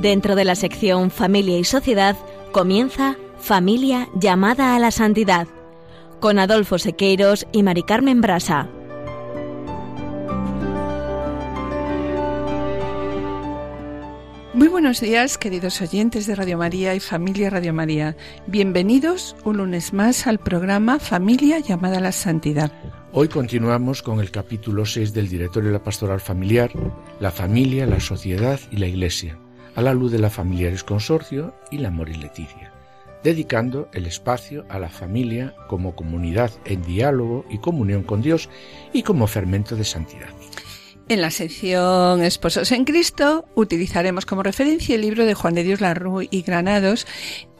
Dentro de la sección Familia y Sociedad comienza Familia llamada a la santidad con Adolfo Sequeiros y Mari Carmen Brasa. Muy buenos días, queridos oyentes de Radio María y familia Radio María. Bienvenidos un lunes más al programa Familia llamada a la Santidad. Hoy continuamos con el capítulo 6 del Directorio de la Pastoral Familiar, la familia, la sociedad y la Iglesia, a la luz de la Familiares Consorcio y la Moris Leticia, dedicando el espacio a la familia como comunidad en diálogo y comunión con Dios y como fermento de santidad. En la sección Esposos en Cristo utilizaremos como referencia el libro de Juan de Dios Larru y Granados,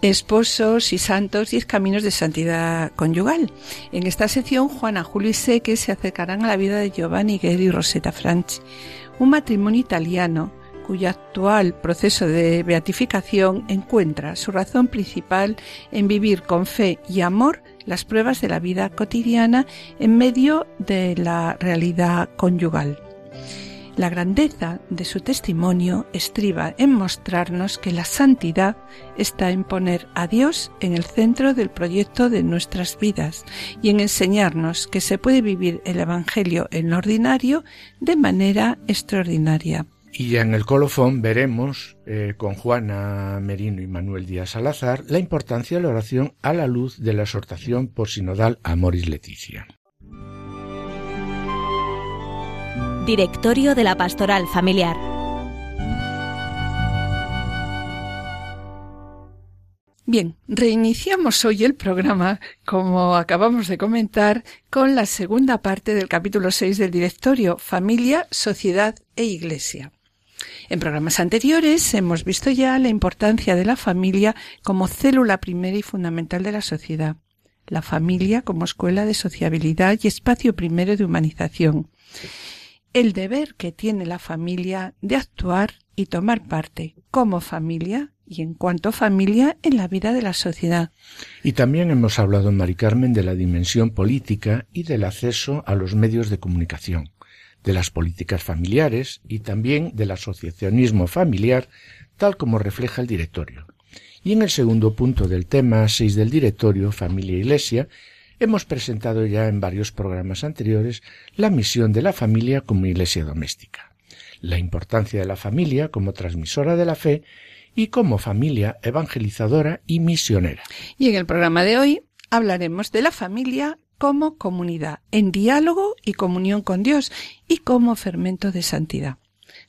Esposos y Santos, Diez Caminos de Santidad Conyugal. En esta sección, Juana, Julio y Seque se acercarán a la vida de Giovanni Guerri y Rosetta Franchi, un matrimonio italiano cuyo actual proceso de beatificación encuentra su razón principal en vivir con fe y amor las pruebas de la vida cotidiana en medio de la realidad conyugal. La grandeza de su testimonio estriba en mostrarnos que la santidad está en poner a Dios en el centro del proyecto de nuestras vidas y en enseñarnos que se puede vivir el Evangelio en lo ordinario de manera extraordinaria. Y ya en el colofón veremos eh, con Juana Merino y Manuel Díaz Salazar la importancia de la oración a la luz de la exhortación por sinodal Amoris Leticia. Directorio de la Pastoral Familiar. Bien, reiniciamos hoy el programa, como acabamos de comentar, con la segunda parte del capítulo 6 del directorio Familia, Sociedad e Iglesia. En programas anteriores hemos visto ya la importancia de la familia como célula primera y fundamental de la sociedad, la familia como escuela de sociabilidad y espacio primero de humanización, el deber que tiene la familia de actuar y tomar parte como familia y en cuanto familia en la vida de la sociedad. Y también hemos hablado, Mari Carmen, de la dimensión política y del acceso a los medios de comunicación, de las políticas familiares y también del asociacionismo familiar, tal como refleja el directorio. Y en el segundo punto del tema 6 del directorio, Familia Iglesia, Hemos presentado ya en varios programas anteriores la misión de la familia como iglesia doméstica, la importancia de la familia como transmisora de la fe y como familia evangelizadora y misionera. Y en el programa de hoy hablaremos de la familia como comunidad, en diálogo y comunión con Dios y como fermento de santidad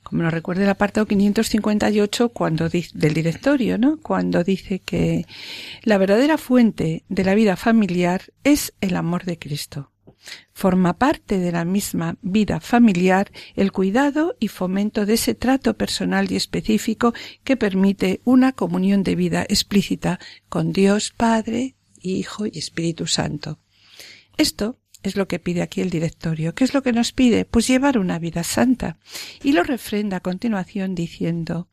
como nos recuerda el apartado 558 cuando del directorio, ¿no? Cuando dice que la verdadera fuente de la vida familiar es el amor de Cristo. Forma parte de la misma vida familiar el cuidado y fomento de ese trato personal y específico que permite una comunión de vida explícita con Dios Padre, Hijo y Espíritu Santo. Esto es lo que pide aquí el directorio. ¿Qué es lo que nos pide? Pues llevar una vida santa. Y lo refrenda a continuación diciendo,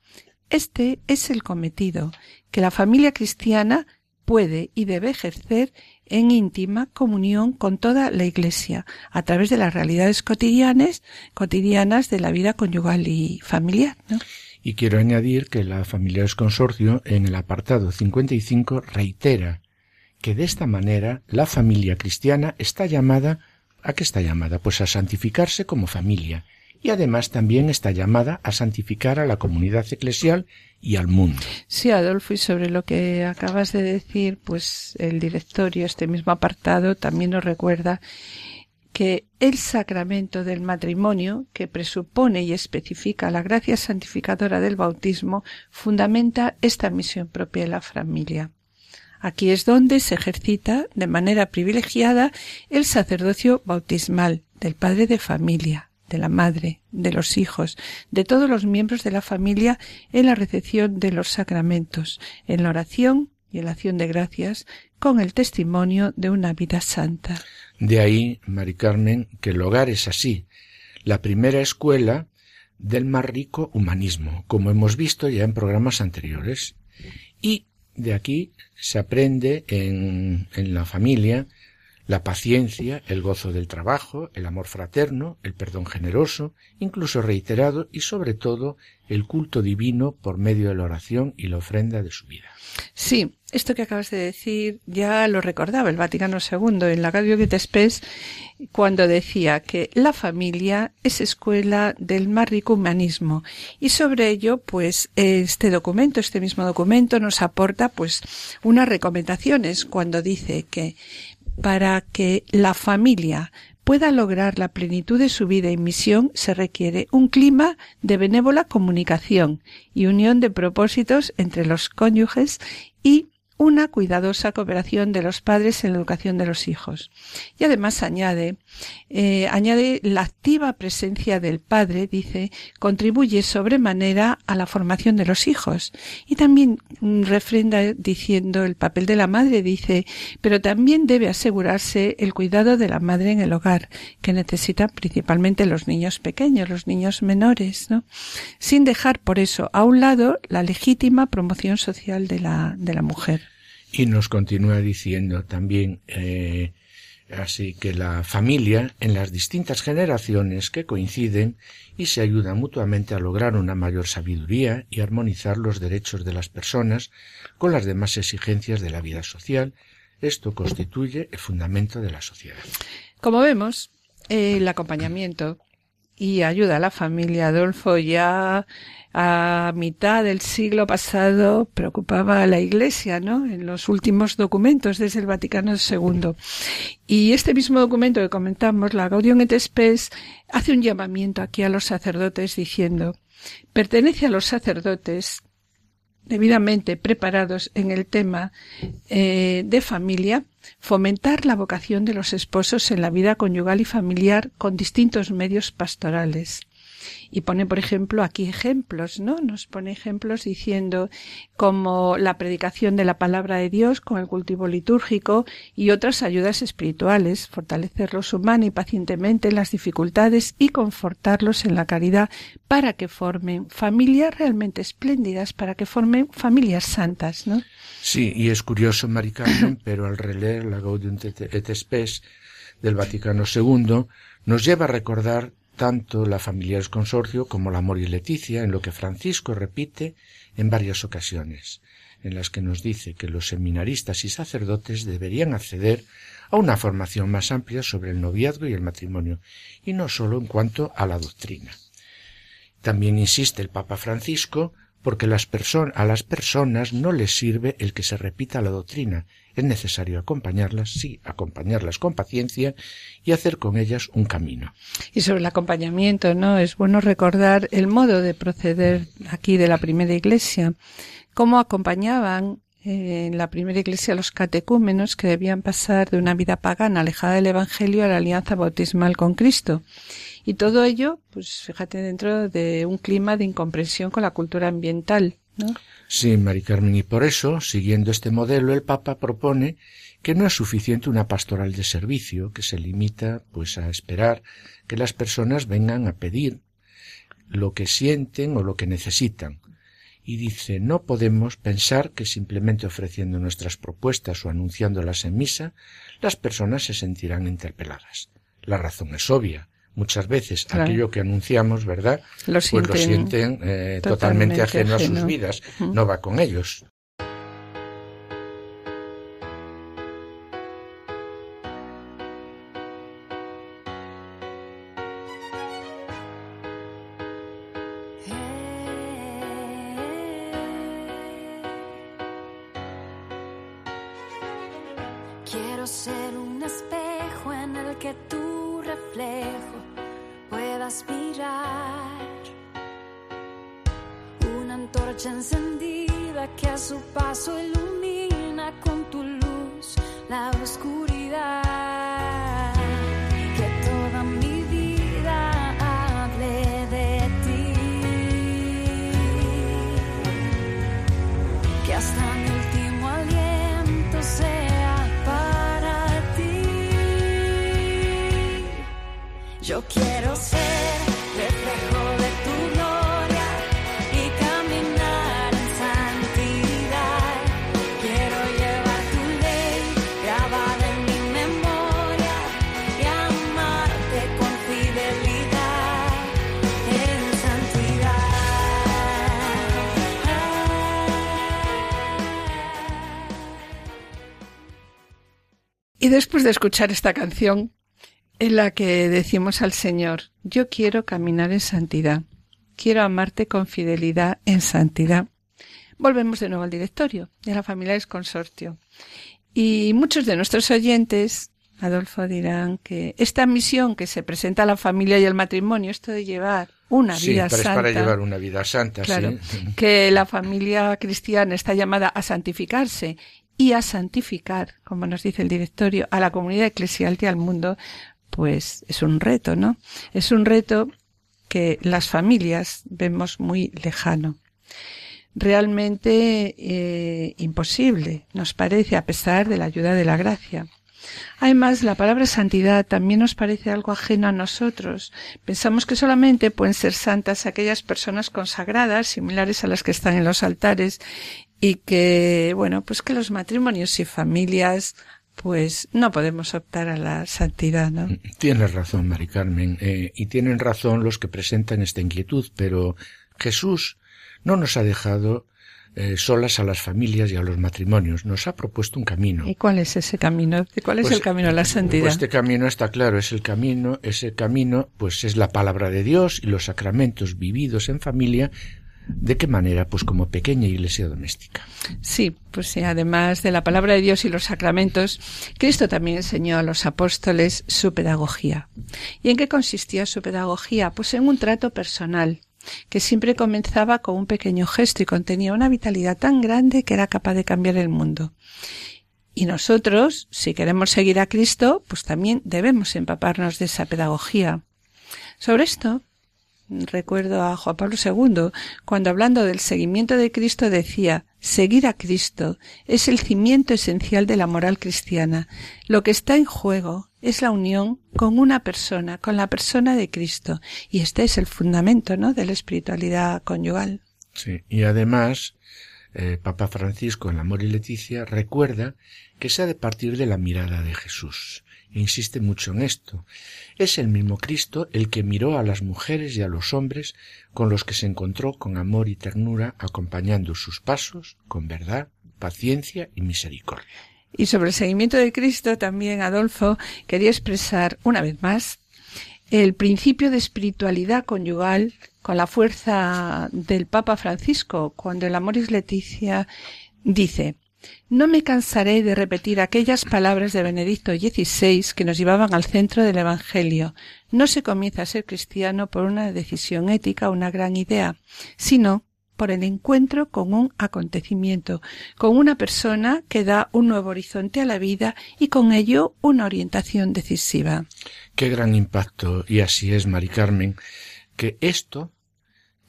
este es el cometido que la familia cristiana puede y debe ejercer en íntima comunión con toda la Iglesia a través de las realidades cotidianas, cotidianas de la vida conyugal y familiar. Y quiero añadir que la Familiares Consorcio en el apartado 55 reitera que de esta manera la familia cristiana está llamada ¿a qué está llamada? Pues a santificarse como familia y además también está llamada a santificar a la comunidad eclesial y al mundo. Sí, Adolfo, y sobre lo que acabas de decir, pues el directorio, este mismo apartado, también nos recuerda que el sacramento del matrimonio, que presupone y especifica la gracia santificadora del bautismo, fundamenta esta misión propia de la familia. Aquí es donde se ejercita de manera privilegiada el sacerdocio bautismal del padre de familia, de la madre, de los hijos, de todos los miembros de la familia en la recepción de los sacramentos, en la oración y en la acción de gracias, con el testimonio de una vida santa. De ahí, Mari Carmen, que el hogar es así, la primera escuela del más rico humanismo, como hemos visto ya en programas anteriores, y de aquí se aprende en, en la familia la paciencia, el gozo del trabajo, el amor fraterno, el perdón generoso, incluso reiterado, y sobre todo el culto divino por medio de la oración y la ofrenda de su vida. Sí, esto que acabas de decir ya lo recordaba el Vaticano II en la Radio Spes cuando decía que la familia es escuela del más rico humanismo y sobre ello pues este documento, este mismo documento nos aporta pues unas recomendaciones cuando dice que para que la familia pueda lograr la plenitud de su vida y misión se requiere un clima de benévola comunicación y unión de propósitos entre los cónyuges y una cuidadosa cooperación de los padres en la educación de los hijos. Y además añade, eh, añade la activa presencia del padre, dice, contribuye sobremanera a la formación de los hijos. Y también mm, refrenda diciendo el papel de la madre, dice, pero también debe asegurarse el cuidado de la madre en el hogar, que necesitan principalmente los niños pequeños, los niños menores, ¿no? Sin dejar por eso a un lado la legítima promoción social de la, de la mujer. Y nos continúa diciendo también eh, así que la familia en las distintas generaciones que coinciden y se ayudan mutuamente a lograr una mayor sabiduría y armonizar los derechos de las personas con las demás exigencias de la vida social. Esto constituye el fundamento de la sociedad. Como vemos, el acompañamiento y ayuda a la familia, Adolfo, ya a mitad del siglo pasado preocupaba a la Iglesia, ¿no? En los últimos documentos desde el Vaticano II. Y este mismo documento que comentamos, la Gaudium et Spes, hace un llamamiento aquí a los sacerdotes diciendo, pertenece a los sacerdotes debidamente preparados en el tema eh, de familia, fomentar la vocación de los esposos en la vida conyugal y familiar con distintos medios pastorales y pone, por ejemplo, aquí ejemplos, ¿no? Nos pone ejemplos diciendo como la predicación de la palabra de Dios con el cultivo litúrgico y otras ayudas espirituales, fortalecerlos humana y pacientemente en las dificultades y confortarlos en la caridad para que formen familias realmente espléndidas, para que formen familias santas, ¿no? Sí, y es curioso, Mari pero al releer la Gaudium et Spes del Vaticano II, nos lleva a recordar tanto la Familiares Consorcio como la Amor y Leticia, en lo que Francisco repite en varias ocasiones, en las que nos dice que los seminaristas y sacerdotes deberían acceder a una formación más amplia sobre el noviazgo y el matrimonio, y no sólo en cuanto a la doctrina. También insiste el Papa Francisco porque a las personas no les sirve el que se repita la doctrina, es necesario acompañarlas, sí, acompañarlas con paciencia y hacer con ellas un camino. Y sobre el acompañamiento, ¿no? Es bueno recordar el modo de proceder aquí de la primera iglesia, cómo acompañaban eh, en la primera iglesia los catecúmenos que debían pasar de una vida pagana alejada del Evangelio a la alianza bautismal con Cristo. Y todo ello, pues fíjate, dentro de un clima de incomprensión con la cultura ambiental, Sí, Mari Carmen, y por eso, siguiendo este modelo, el Papa propone que no es suficiente una pastoral de servicio, que se limita, pues, a esperar que las personas vengan a pedir lo que sienten o lo que necesitan. Y dice, no podemos pensar que simplemente ofreciendo nuestras propuestas o anunciándolas en misa, las personas se sentirán interpeladas. La razón es obvia muchas veces aquello que anunciamos, ¿verdad? Lo pues lo sienten eh, totalmente, ajeno, a sus vidas, no va con ellos. Y después de escuchar esta canción, en la que decimos al Señor, yo quiero caminar en santidad, quiero amarte con fidelidad en santidad. Volvemos de nuevo al directorio de la familia del consortio. Y muchos de nuestros oyentes, Adolfo, dirán que esta misión que se presenta a la familia y al matrimonio, esto de llevar una vida santa. para llevar una vida santa, claro, Que la familia cristiana está llamada a santificarse y a santificar, como nos dice el directorio, a la comunidad eclesial y al mundo, pues es un reto, ¿no? Es un reto que las familias vemos muy lejano. Realmente eh, imposible, nos parece, a pesar de la ayuda de la gracia. Además, la palabra santidad también nos parece algo ajeno a nosotros. Pensamos que solamente pueden ser santas aquellas personas consagradas, similares a las que están en los altares, y que, bueno, pues que los matrimonios y familias pues no podemos optar a la santidad, ¿no? Tienes razón, Mari Carmen, eh, y tienen razón los que presentan esta inquietud, pero Jesús no nos ha dejado eh, solas a las familias y a los matrimonios, nos ha propuesto un camino. ¿Y cuál es ese camino? ¿Cuál es pues, el camino a la santidad? Pues este camino está claro, es el camino, ese camino, pues es la palabra de Dios y los sacramentos vividos en familia ¿De qué manera? Pues como pequeña iglesia doméstica. Sí, pues además de la palabra de Dios y los sacramentos, Cristo también enseñó a los apóstoles su pedagogía. ¿Y en qué consistía su pedagogía? Pues en un trato personal, que siempre comenzaba con un pequeño gesto y contenía una vitalidad tan grande que era capaz de cambiar el mundo. Y nosotros, si queremos seguir a Cristo, pues también debemos empaparnos de esa pedagogía. Sobre esto recuerdo a Juan Pablo II, cuando hablando del seguimiento de Cristo decía, seguir a Cristo es el cimiento esencial de la moral cristiana. Lo que está en juego es la unión con una persona, con la persona de Cristo. Y este es el fundamento, ¿no? de la espiritualidad conyugal. Sí, y además, eh, Papa Francisco en Amor y Leticia recuerda que se ha de partir de la mirada de Jesús insiste mucho en esto. Es el mismo Cristo el que miró a las mujeres y a los hombres con los que se encontró con amor y ternura, acompañando sus pasos con verdad, paciencia y misericordia. Y sobre el seguimiento de Cristo también, Adolfo, quería expresar una vez más el principio de espiritualidad conyugal con la fuerza del Papa Francisco, cuando el Amoris Leticia dice no me cansaré de repetir aquellas palabras de Benedicto XVI que nos llevaban al centro del Evangelio. No se comienza a ser cristiano por una decisión ética o una gran idea, sino por el encuentro con un acontecimiento, con una persona que da un nuevo horizonte a la vida y con ello una orientación decisiva. Qué gran impacto, y así es, Mari Carmen, que esto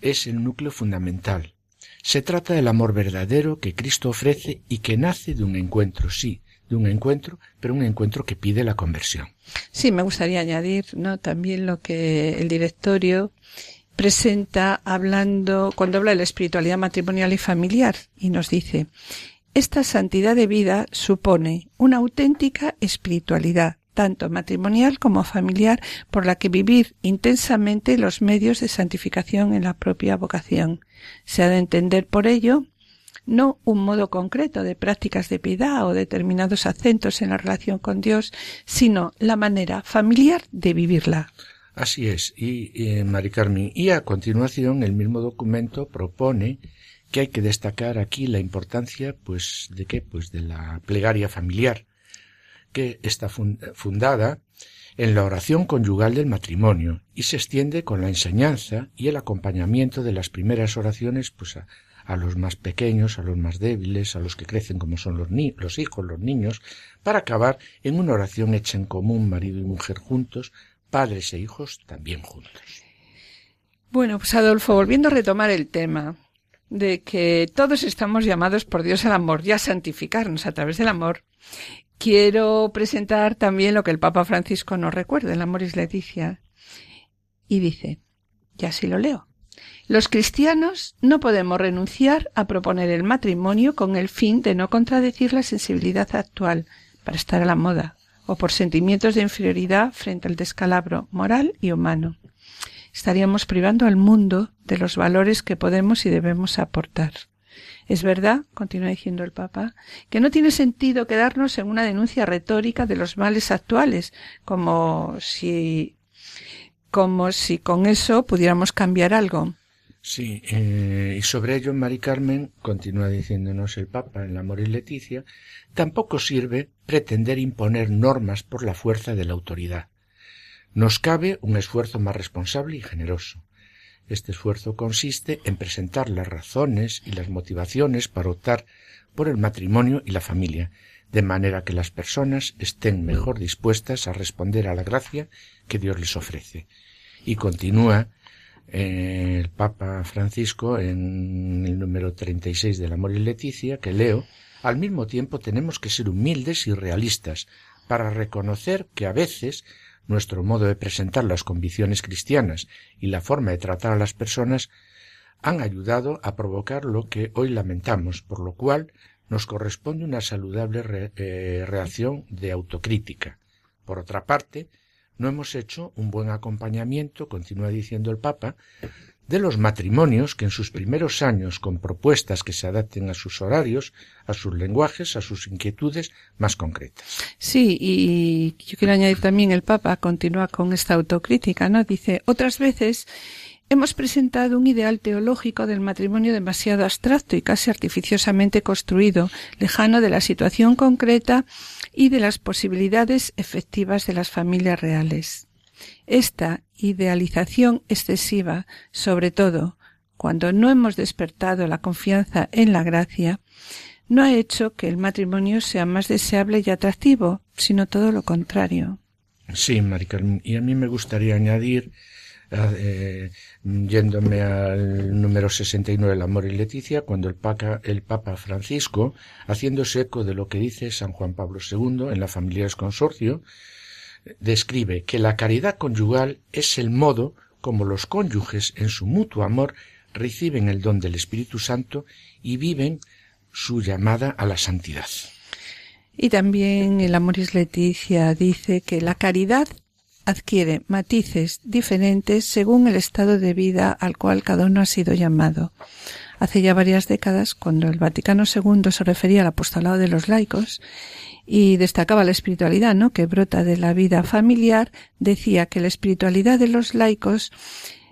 es el núcleo fundamental se trata del amor verdadero que Cristo ofrece y que nace de un encuentro, sí, de un encuentro, pero un encuentro que pide la conversión. Sí, me gustaría añadir, ¿no? También lo que el directorio presenta hablando, cuando habla de la espiritualidad matrimonial y familiar, y nos dice, esta santidad de vida supone una auténtica espiritualidad, tanto matrimonial como familiar, por la que vivir intensamente los medios de santificación en la propia vocación. Se ha de entender por ello no un modo concreto de prácticas de piedad o determinados acentos en la relación con Dios, sino la manera familiar de vivirla. Así es, y, y Mari Carmen, y a continuación el mismo documento propone que hay que destacar aquí la importancia, pues, de qué, pues, de la plegaria familiar, que está fundada en la oración conyugal del matrimonio y se extiende con la enseñanza y el acompañamiento de las primeras oraciones pues a, los más pequeños, a los más débiles, a los que crecen como son los, los hijos, los niños, para acabar en una oración hecha en común marido y mujer juntos, padres e hijos también juntos. Bueno, pues Adolfo, volviendo a retomar el tema de que todos estamos llamados por Dios al amor y a santificarnos a través del amor, quiero presentar también lo que el Papa Francisco nos recuerda en Amoris Leticia. Y dice, ya así lo leo. Los cristianos no podemos renunciar a proponer el matrimonio con el fin de no contradecir la sensibilidad actual para estar a la moda o por sentimientos de inferioridad frente al descalabro moral y humano. Estaríamos privando al mundo de los valores que podemos y debemos aportar. Es verdad, continúa diciendo el Papa, que no tiene sentido quedarnos en una denuncia retórica de los males actuales, como si como si con eso pudiéramos cambiar algo. Sí, eh, y sobre ello, Mari Carmen, continúa diciéndonos el Papa en la Amor y Leticia, tampoco sirve pretender imponer normas por la fuerza de la autoridad. Nos cabe un esfuerzo más responsable y generoso. Este esfuerzo consiste en presentar las razones y las motivaciones para optar por el matrimonio y la familia, de manera que las personas estén mejor dispuestas a responder a la gracia que Dios les ofrece. Y continúa el Papa Francisco en el número 36 del Amor y Leticia, que leo, al mismo tiempo tenemos que ser humildes y realistas para reconocer que a veces nuestro modo de presentar las convicciones cristianas y la forma de tratar a las personas han ayudado a provocar lo que hoy lamentamos, por lo cual nos corresponde una saludable eh, reacción de autocrítica. Por otra parte, no hemos hecho un buen acompañamiento, continúa diciendo el Papa, de los matrimonios que en sus primeros años, con propuestas que se adapten a sus horarios, a sus lenguajes, a sus inquietudes más concretas. Sí, y yo quiero añadir también el Papa continúa con esta autocrítica, ¿no? Dice, otras veces hemos presentado un ideal teológico del matrimonio demasiado abstracto y casi artificiosamente construido, lejano de la situación concreta y de las posibilidades efectivas de las familias reales. Esta idealización excesiva, sobre todo cuando no hemos despertado la confianza en la gracia, no ha hecho que el matrimonio sea más deseable y atractivo, sino todo lo contrario. Sí, Maricarmen, y a mí me gustaría añadir eh, yéndome al número 69 El amor y Leticia, cuando el Papa, el Papa Francisco, haciéndose eco de lo que dice San Juan Pablo II en la Familiares Consorcio, describe que la caridad conyugal es el modo como los cónyuges en su mutuo amor reciben el don del Espíritu Santo y viven su llamada a la santidad. Y también el Amoris Leticia dice que la caridad adquiere matices diferentes según el estado de vida al cual cada uno ha sido llamado. Hace ya varias décadas, cuando el Vaticano II se refería al apostolado de los laicos y destacaba la espiritualidad, ¿no? que brota de la vida familiar, decía que la espiritualidad de los laicos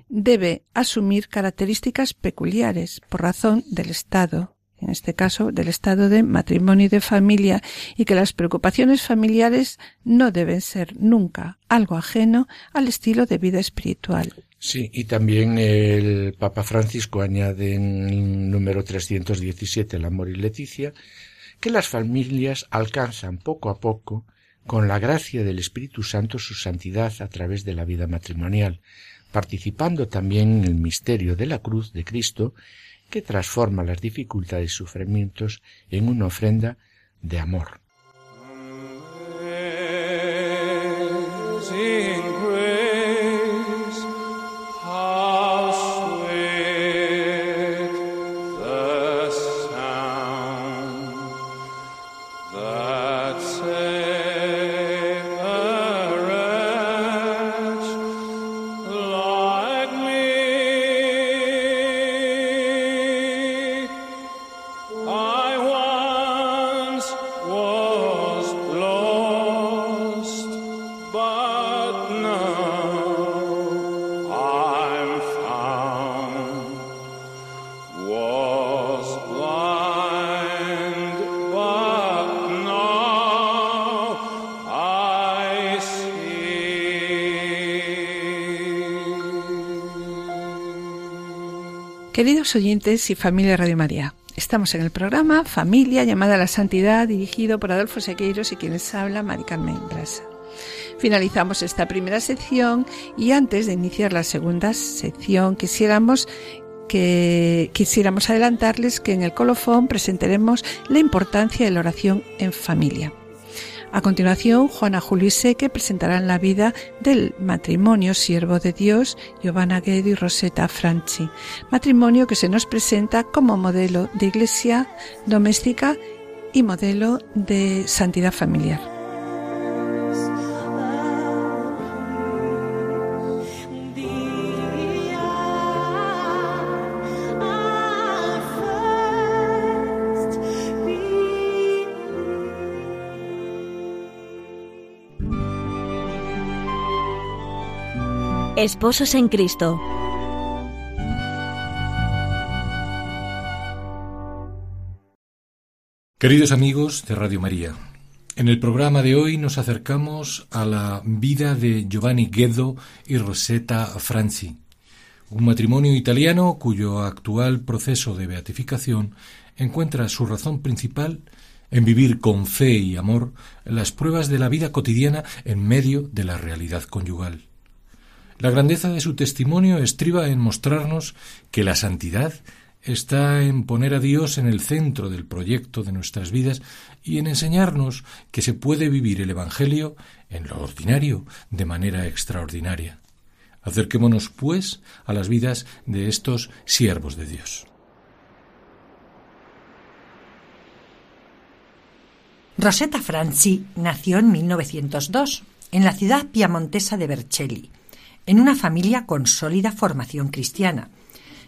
debe asumir características peculiares por razón del estado en este caso del estado de matrimonio y de familia, y que las preocupaciones familiares no deben ser nunca algo ajeno al estilo de vida espiritual. Sí, y también el Papa Francisco añade en el número 317, el amor y Leticia, que las familias alcanzan poco a poco, con la gracia del Espíritu Santo, su santidad a través de la vida matrimonial, participando también en el misterio de la cruz de Cristo que transforma las dificultades y sufrimientos en una ofrenda de amor. Queridos oyentes y familia Radio María, estamos en el programa Familia llamada a la Santidad, dirigido por Adolfo Sequeiros y quienes habla Mari Carmen Brasa. Finalizamos esta primera sección y antes de iniciar la segunda sección quisiéramos que quisiéramos adelantarles que en el colofón presentaremos la importancia de la oración en familia. A continuación, Juana Julio Seque presentarán la vida del matrimonio siervo de Dios, Giovanna Guedo y Rosetta Franchi, matrimonio que se nos presenta como modelo de iglesia doméstica y modelo de santidad familiar. Esposos en Cristo. Queridos amigos de Radio María, en el programa de hoy nos acercamos a la vida de Giovanni Guedo y Rosetta Franzi, un matrimonio italiano cuyo actual proceso de beatificación encuentra su razón principal en vivir con fe y amor las pruebas de la vida cotidiana en medio de la realidad conyugal. La grandeza de su testimonio estriba en mostrarnos que la santidad está en poner a Dios en el centro del proyecto de nuestras vidas y en enseñarnos que se puede vivir el Evangelio en lo ordinario de manera extraordinaria. Acerquémonos, pues, a las vidas de estos siervos de Dios. Rosetta Franzi nació en 1902 en la ciudad piamontesa de Vercelli, en una familia con sólida formación cristiana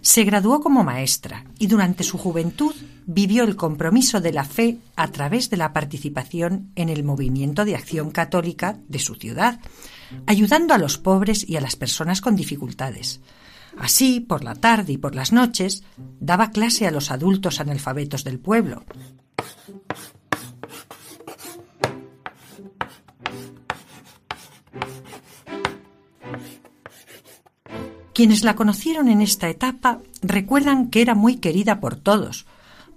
se graduó como maestra y durante su juventud vivió el compromiso de la fe a través de la participación en el movimiento de acción católica de su ciudad, ayudando a los pobres y a las personas con dificultades. Así, por la tarde y por las noches, daba clase a los adultos analfabetos del pueblo. Quienes la conocieron en esta etapa recuerdan que era muy querida por todos,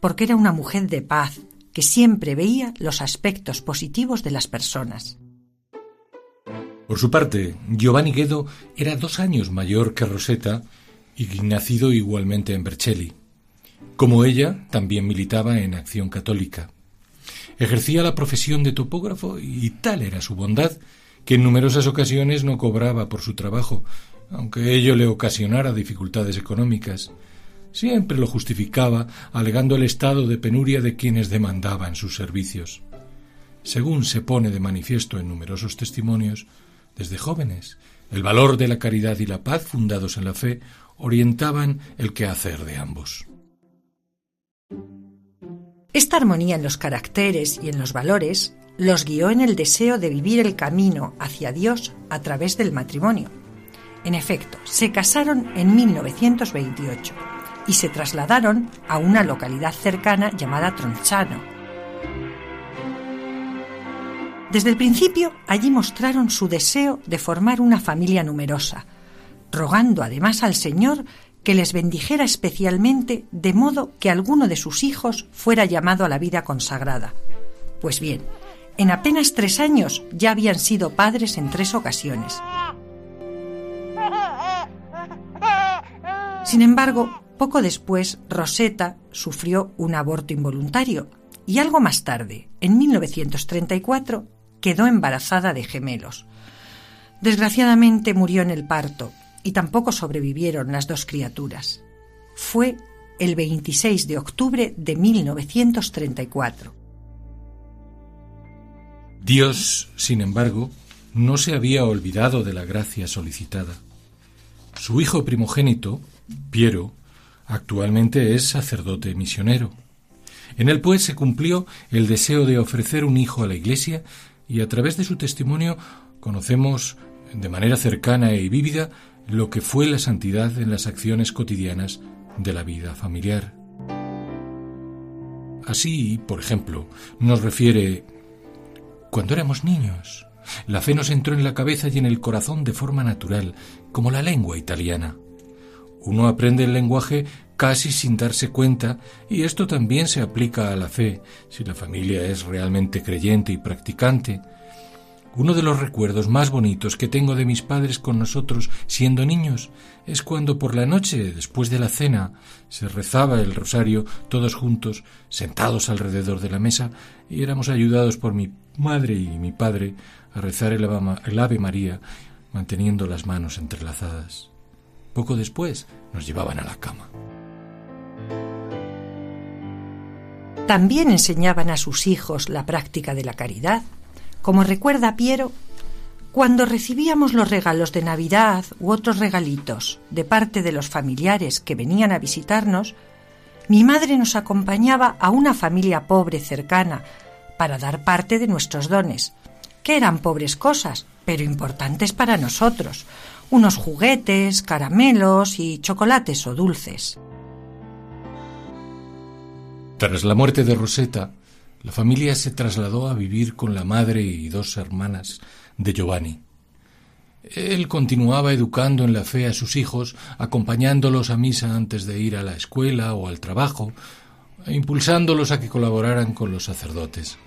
porque era una mujer de paz, que siempre veía los aspectos positivos de las personas. Por su parte, Giovanni Guedo era dos años mayor que Rosetta y nacido igualmente en Vercelli. Como ella, también militaba en Acción Católica. Ejercía la profesión de topógrafo y tal era su bondad que en numerosas ocasiones no cobraba por su trabajo, aunque ello le ocasionara dificultades económicas. Siempre lo justificaba, alegando el estado de penuria de quienes demandaban sus servicios. Según se pone de manifiesto en numerosos testimonios, desde jóvenes, el valor de la caridad y la paz fundados en la fe orientaban el quehacer de ambos. Esta armonía en los caracteres y en los valores los guió en el deseo de vivir el camino hacia Dios a través del matrimonio en efecto, se casaron en 1928 y se trasladaron a una localidad cercana llamada Tronchano. Desde el principio allí mostraron su deseo de formar una familia numerosa, rogando además al Señor que les bendijera especialmente de modo que alguno de sus hijos fuera llamado a la vida consagrada. Pues bien, en apenas tres años ya habían sido padres en tres ocasiones. Sin embargo, poco después, Rosetta sufrió un aborto involuntario y algo más tarde, en 1934, quedó embarazada de gemelos. Desgraciadamente murió en el parto y tampoco sobrevivieron las dos criaturas. Fue el 26 de octubre de 1934. Dios, sin embargo, no se había olvidado de la gracia solicitada. Su hijo primogénito, Piero, actualmente es sacerdote misionero. En él, pues, se cumplió el deseo de ofrecer un hijo a la Iglesia y a través de su testimonio conocemos de manera cercana y vívida lo que fue la santidad en las acciones cotidianas de la vida familiar. Así, por ejemplo, nos refiere cuando éramos niños. La fe nos entró en la cabeza y en el corazón de forma natural, como la lengua italiana. Uno aprende el lenguaje casi sin darse cuenta y esto también se aplica a la fe, si la familia es realmente creyente y practicante. Uno de los recuerdos más bonitos que tengo de mis padres con nosotros siendo niños es cuando por la noche, después de la cena, se rezaba el rosario todos juntos, sentados alrededor de la mesa, y éramos ayudados por mi madre y mi padre a rezar el Ave María, manteniendo las manos entrelazadas. Poco después nos llevaban a la cama. También enseñaban a sus hijos la práctica de la caridad. Como recuerda Piero, cuando recibíamos los regalos de Navidad u otros regalitos de parte de los familiares que venían a visitarnos, mi madre nos acompañaba a una familia pobre cercana para dar parte de nuestros dones, que eran pobres cosas, pero importantes para nosotros, unos juguetes, caramelos y chocolates o dulces. Tras la muerte de Rosetta, la familia se trasladó a vivir con la madre y dos hermanas de Giovanni. Él continuaba educando en la fe a sus hijos, acompañándolos a misa antes de ir a la escuela o al trabajo, e impulsándolos a que colaboraran con los sacerdotes.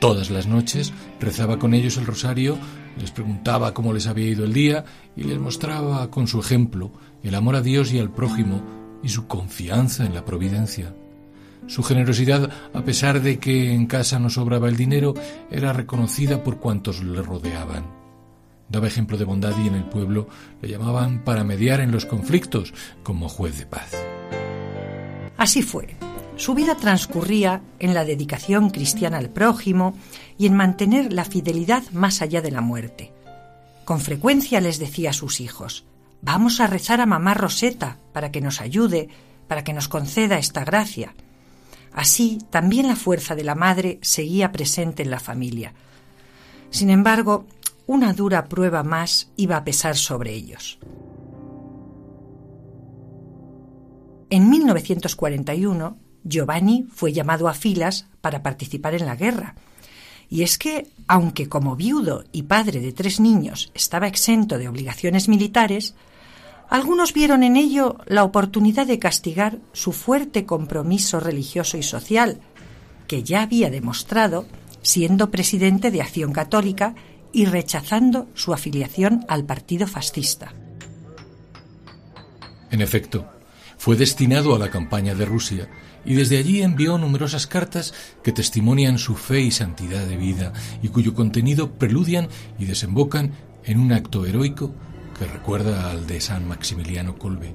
Todas las noches rezaba con ellos el rosario, les preguntaba cómo les había ido el día y les mostraba con su ejemplo el amor a Dios y al prójimo y su confianza en la providencia. Su generosidad, a pesar de que en casa no sobraba el dinero, era reconocida por cuantos le rodeaban. Daba ejemplo de bondad y en el pueblo le llamaban para mediar en los conflictos como juez de paz. Así fue. Su vida transcurría en la dedicación cristiana al prójimo y en mantener la fidelidad más allá de la muerte. Con frecuencia les decía a sus hijos, vamos a rezar a mamá Roseta para que nos ayude, para que nos conceda esta gracia. Así, también la fuerza de la madre seguía presente en la familia. Sin embargo, una dura prueba más iba a pesar sobre ellos. En 1941, Giovanni fue llamado a filas para participar en la guerra. Y es que, aunque como viudo y padre de tres niños estaba exento de obligaciones militares, algunos vieron en ello la oportunidad de castigar su fuerte compromiso religioso y social, que ya había demostrado siendo presidente de Acción Católica y rechazando su afiliación al partido fascista. En efecto, fue destinado a la campaña de Rusia y desde allí envió numerosas cartas que testimonian su fe y santidad de vida y cuyo contenido preludian y desembocan en un acto heroico que recuerda al de San Maximiliano Kolbe.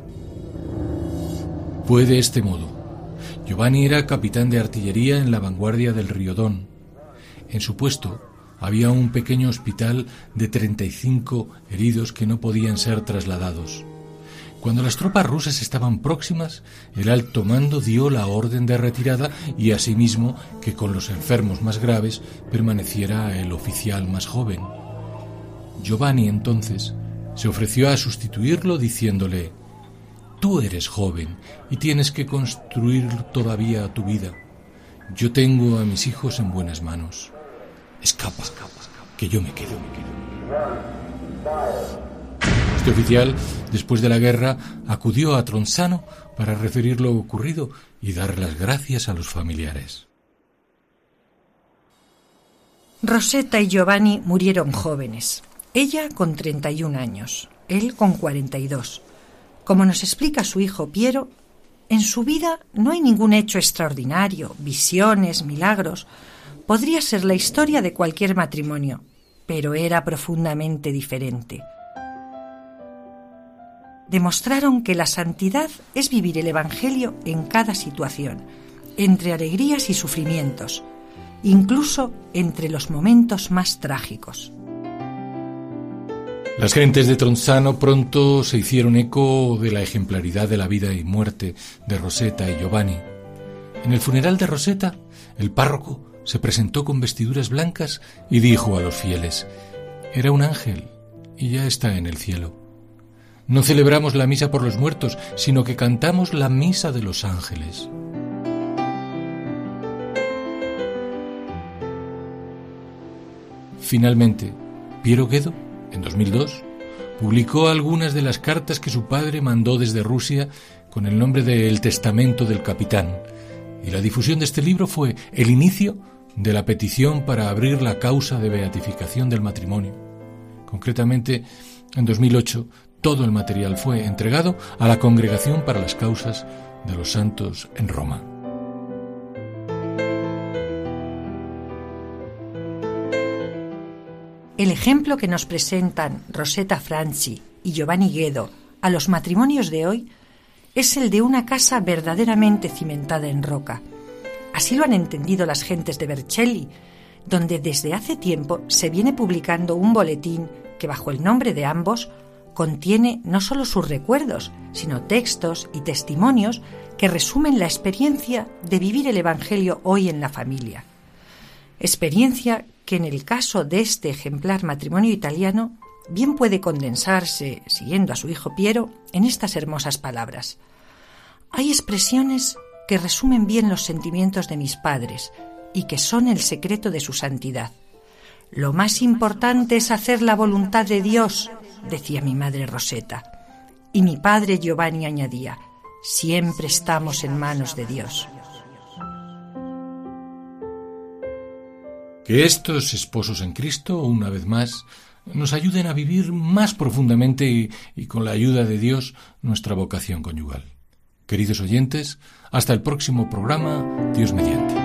Fue de este modo. Giovanni era capitán de artillería en la vanguardia del río Don. En su puesto había un pequeño hospital de 35 heridos que no podían ser trasladados. Cuando las tropas rusas estaban próximas, el alto mando dio la orden de retirada y asimismo que con los enfermos más graves permaneciera el oficial más joven. Giovanni entonces se ofreció a sustituirlo diciéndole, Tú eres joven y tienes que construir todavía tu vida. Yo tengo a mis hijos en buenas manos. Escapa, que yo me quedo. Este oficial, después de la guerra, acudió a Tronzano para referir lo ocurrido y dar las gracias a los familiares. Rosetta y Giovanni murieron jóvenes. Ella con 31 años, él con 42. Como nos explica su hijo Piero, en su vida no hay ningún hecho extraordinario, visiones, milagros. Podría ser la historia de cualquier matrimonio, pero era profundamente diferente. Demostraron que la santidad es vivir el Evangelio en cada situación, entre alegrías y sufrimientos, incluso entre los momentos más trágicos. Las gentes de Tronzano pronto se hicieron eco de la ejemplaridad de la vida y muerte de Rosetta y Giovanni. En el funeral de Rosetta, el párroco se presentó con vestiduras blancas y dijo a los fieles, era un ángel y ya está en el cielo. No celebramos la misa por los muertos, sino que cantamos la misa de los ángeles. Finalmente, Piero Guedo en 2002, publicó algunas de las cartas que su padre mandó desde Rusia con el nombre de El Testamento del Capitán, y la difusión de este libro fue el inicio de la petición para abrir la causa de beatificación del matrimonio. Concretamente, en 2008, todo el material fue entregado a la Congregación para las Causas de los Santos en Roma. El ejemplo que nos presentan Rosetta Franci y Giovanni Guedo a los matrimonios de hoy es el de una casa verdaderamente cimentada en roca. Así lo han entendido las gentes de Vercelli, donde desde hace tiempo se viene publicando un boletín que bajo el nombre de ambos contiene no solo sus recuerdos, sino textos y testimonios que resumen la experiencia de vivir el Evangelio hoy en la familia. experiencia que en el caso de este ejemplar matrimonio italiano bien puede condensarse, siguiendo a su hijo Piero, en estas hermosas palabras. Hay expresiones que resumen bien los sentimientos de mis padres y que son el secreto de su santidad. Lo más importante es hacer la voluntad de Dios, decía mi madre Roseta. Y mi padre Giovanni añadía, siempre estamos en manos de Dios. Que estos esposos en Cristo, una vez más, nos ayuden a vivir más profundamente y, y, con la ayuda de Dios nuestra vocación conyugal. Queridos oyentes, hasta el próximo programa, Dios mediante.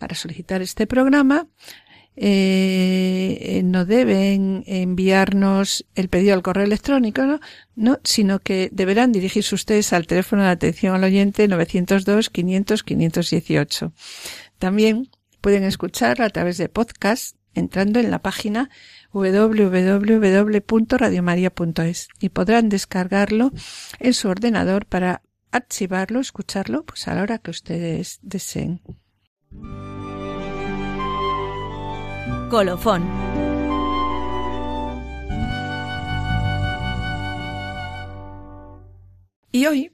para solicitar este programa, eh, no deben enviarnos el pedido al correo electrónico, ¿no? ¿no? sino que deberán dirigirse ustedes al teléfono de atención al oyente 902 500 518. También pueden escuchar a través de podcast entrando en la página www.radiomaria.es y podrán descargarlo en su ordenador para archivarlo, escucharlo, pues a la hora que ustedes deseen. Colofón. Y hoy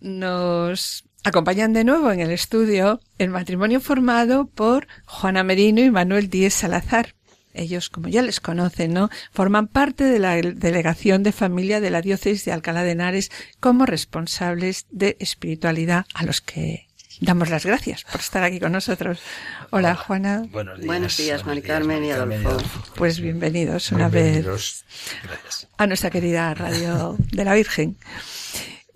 nos acompañan de nuevo en el estudio el matrimonio formado por Juana Merino y Manuel Díez Salazar. Ellos, como ya les conocen, ¿no? Forman parte de la delegación de familia de la diócesis de Alcalá de Henares como responsables de espiritualidad a los que damos las gracias por estar aquí con nosotros. Hola, Juana. Buenos días, Buenos días Mari Carmen y Adolfo. Pues bienvenidos una vez a nuestra querida Radio de la Virgen.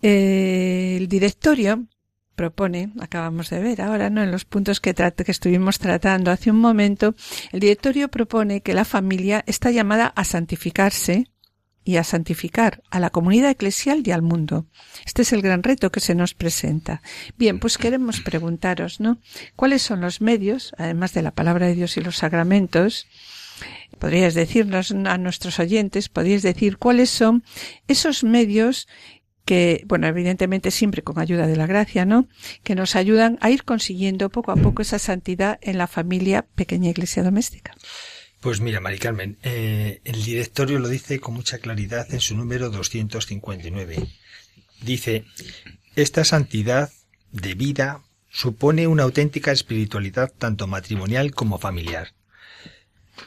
Eh, el directorio propone, acabamos de ver ahora, ¿no? En los puntos que, que estuvimos tratando hace un momento, el directorio propone que la familia está llamada a santificarse y a santificar a la comunidad eclesial y al mundo. Este es el gran reto que se nos presenta. Bien, pues queremos preguntaros, ¿no? ¿Cuáles son los medios, además de la palabra de Dios y los sacramentos? Podríais decirnos a nuestros oyentes, podríais decir cuáles son esos medios que, bueno, evidentemente siempre con ayuda de la gracia, ¿no? Que nos ayudan a ir consiguiendo poco a poco esa santidad en la familia pequeña iglesia doméstica. Pues mira, Mari Carmen, eh, el directorio lo dice con mucha claridad en su número 259. Dice, esta santidad de vida supone una auténtica espiritualidad tanto matrimonial como familiar.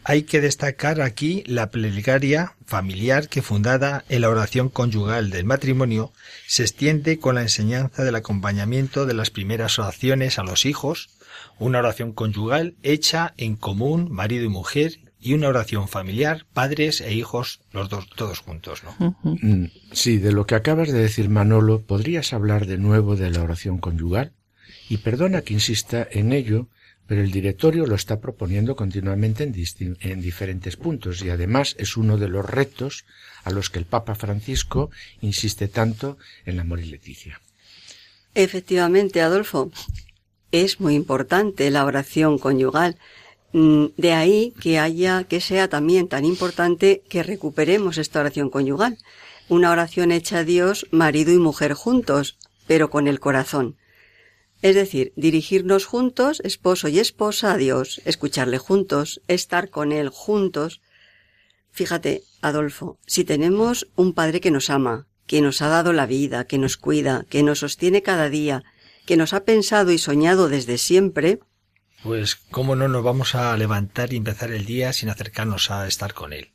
Hay que destacar aquí la plegaria familiar que fundada en la oración conyugal del matrimonio se extiende con la enseñanza del acompañamiento de las primeras oraciones a los hijos, una oración conyugal hecha en común marido y mujer y una oración familiar, padres e hijos, los dos, todos juntos, ¿no? Mm, sí, de lo que acabas de decir, Manolo, ¿podrías hablar de nuevo de la oración conyugal? Y perdona que insista en ello, pero el directorio lo está proponiendo continuamente en, en, diferentes puntos y además es uno de los retos a los que el Papa Francisco insiste tanto en la amor y Leticia. Efectivamente, Adolfo, es muy importante la oración conyugal Mm, de ahí que haya, que sea también tan importante que recuperemos esta oración conyugal. Una oración hecha a Dios, marido y mujer juntos, pero con el corazón. Es decir, dirigirnos juntos, esposo y esposa, a Dios, escucharle juntos, estar con Él juntos. Fíjate, Adolfo, si tenemos un Padre que nos ama, que nos ha dado la vida, que nos cuida, que nos sostiene cada día, que nos ha pensado y soñado desde siempre, pues cómo no nos vamos a levantar y empezar el día sin acercarnos a estar con él,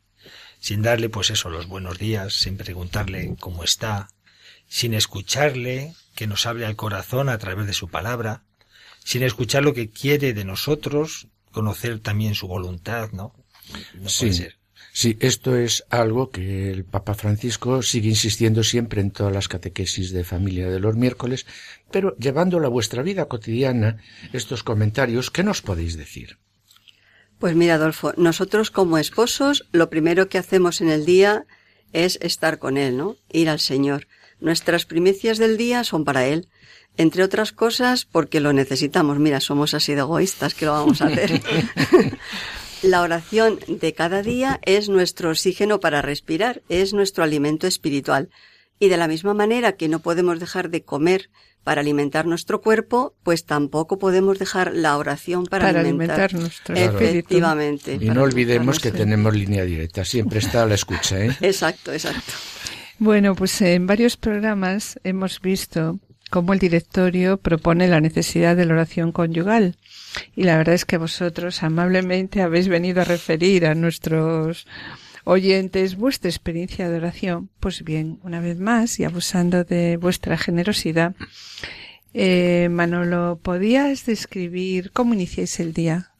sin darle pues eso los buenos días, sin preguntarle cómo está, sin escucharle, que nos hable al corazón a través de su palabra, sin escuchar lo que quiere de nosotros, conocer también su voluntad, ¿no? sí, Sí, esto es algo que el Papa Francisco sigue insistiendo siempre en todas las catequesis de familia de los miércoles, pero llevándolo a vuestra vida cotidiana, estos comentarios, ¿qué nos podéis decir? Pues mira, Adolfo, nosotros como esposos, lo primero que hacemos en el día es estar con Él, ¿no? Ir al Señor. Nuestras primicias del día son para Él. Entre otras cosas, porque lo necesitamos. Mira, somos así de egoístas que lo vamos a hacer. La oración de cada día es nuestro oxígeno para respirar, es nuestro alimento espiritual. Y de la misma manera que no podemos dejar de comer para alimentar nuestro cuerpo, pues tampoco podemos dejar la oración para, Para alimentar, alimentar nuestro Efectivamente. Y no olvidemos que tenemos línea directa, siempre está a la escucha, ¿eh? Exacto, exacto. Bueno, pues en varios programas hemos visto cómo el directorio propone la necesidad de la oración conyugal. Y la verdad es que vosotros amablemente habéis venido a referir a nuestros oyentes vuestra experiencia de oración. Pues bien, una vez más, y abusando de vuestra generosidad, eh, Manolo, ¿podías describir cómo iniciáis el día?